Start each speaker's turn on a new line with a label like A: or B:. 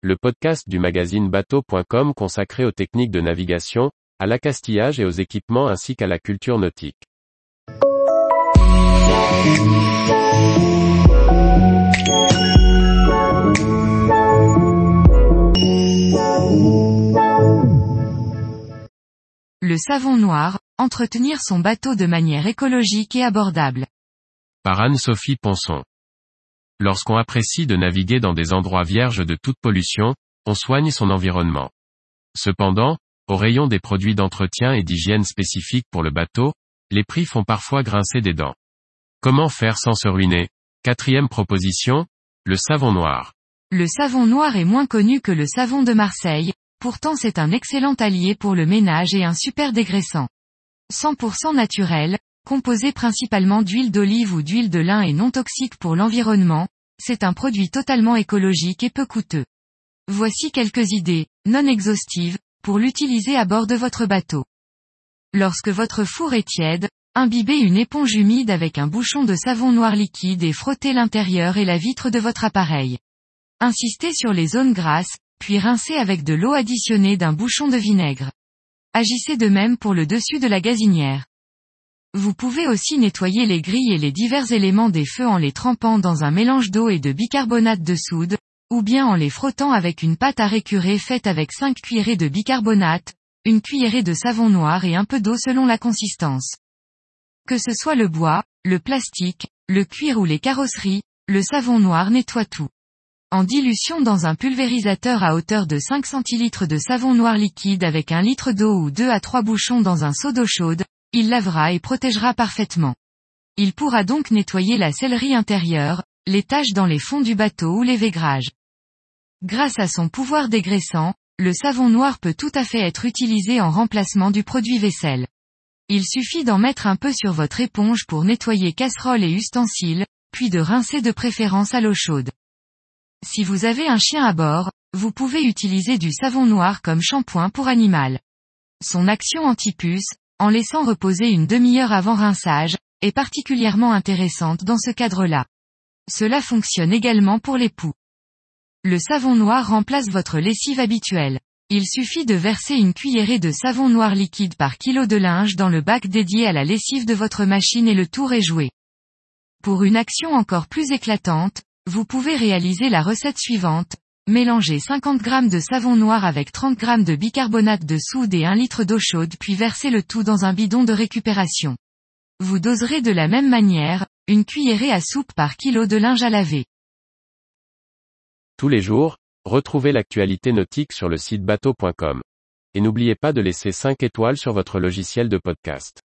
A: le podcast du magazine bateau.com consacré aux techniques de navigation, à l'accastillage et aux équipements ainsi qu'à la culture nautique.
B: Le savon noir, entretenir son bateau de manière écologique et abordable.
A: Par Anne-Sophie Ponson. Lorsqu'on apprécie de naviguer dans des endroits vierges de toute pollution, on soigne son environnement. Cependant, au rayon des produits d'entretien et d'hygiène spécifiques pour le bateau, les prix font parfois grincer des dents. Comment faire sans se ruiner? Quatrième proposition, le savon noir.
B: Le savon noir est moins connu que le savon de Marseille, pourtant c'est un excellent allié pour le ménage et un super dégraissant. 100% naturel, composé principalement d'huile d'olive ou d'huile de lin et non toxique pour l'environnement, c'est un produit totalement écologique et peu coûteux. Voici quelques idées, non exhaustives, pour l'utiliser à bord de votre bateau. Lorsque votre four est tiède, imbibez une éponge humide avec un bouchon de savon noir liquide et frottez l'intérieur et la vitre de votre appareil. Insistez sur les zones grasses, puis rincez avec de l'eau additionnée d'un bouchon de vinaigre. Agissez de même pour le dessus de la gazinière. Vous pouvez aussi nettoyer les grilles et les divers éléments des feux en les trempant dans un mélange d'eau et de bicarbonate de soude, ou bien en les frottant avec une pâte à récurer faite avec 5 cuillerées de bicarbonate, une cuillerée de savon noir et un peu d'eau selon la consistance. Que ce soit le bois, le plastique, le cuir ou les carrosseries, le savon noir nettoie tout. En dilution dans un pulvérisateur à hauteur de 5 centilitres de savon noir liquide avec un litre d'eau ou 2 à 3 bouchons dans un seau d'eau chaude, il lavera et protégera parfaitement. Il pourra donc nettoyer la sellerie intérieure, les taches dans les fonds du bateau ou les végrages. Grâce à son pouvoir dégraissant, le savon noir peut tout à fait être utilisé en remplacement du produit vaisselle. Il suffit d'en mettre un peu sur votre éponge pour nettoyer casseroles et ustensiles, puis de rincer de préférence à l'eau chaude. Si vous avez un chien à bord, vous pouvez utiliser du savon noir comme shampoing pour animal. Son action antipuce, en laissant reposer une demi-heure avant rinçage, est particulièrement intéressante dans ce cadre-là. Cela fonctionne également pour les poux. Le savon noir remplace votre lessive habituelle. Il suffit de verser une cuillerée de savon noir liquide par kilo de linge dans le bac dédié à la lessive de votre machine et le tour est joué. Pour une action encore plus éclatante, vous pouvez réaliser la recette suivante, Mélangez 50 g de savon noir avec 30 g de bicarbonate de soude et 1 litre d'eau chaude puis versez le tout dans un bidon de récupération. Vous doserez de la même manière, une cuillerée à soupe par kilo de linge à laver.
A: Tous les jours, retrouvez l'actualité nautique sur le site bateau.com. Et n'oubliez pas de laisser 5 étoiles sur votre logiciel de podcast.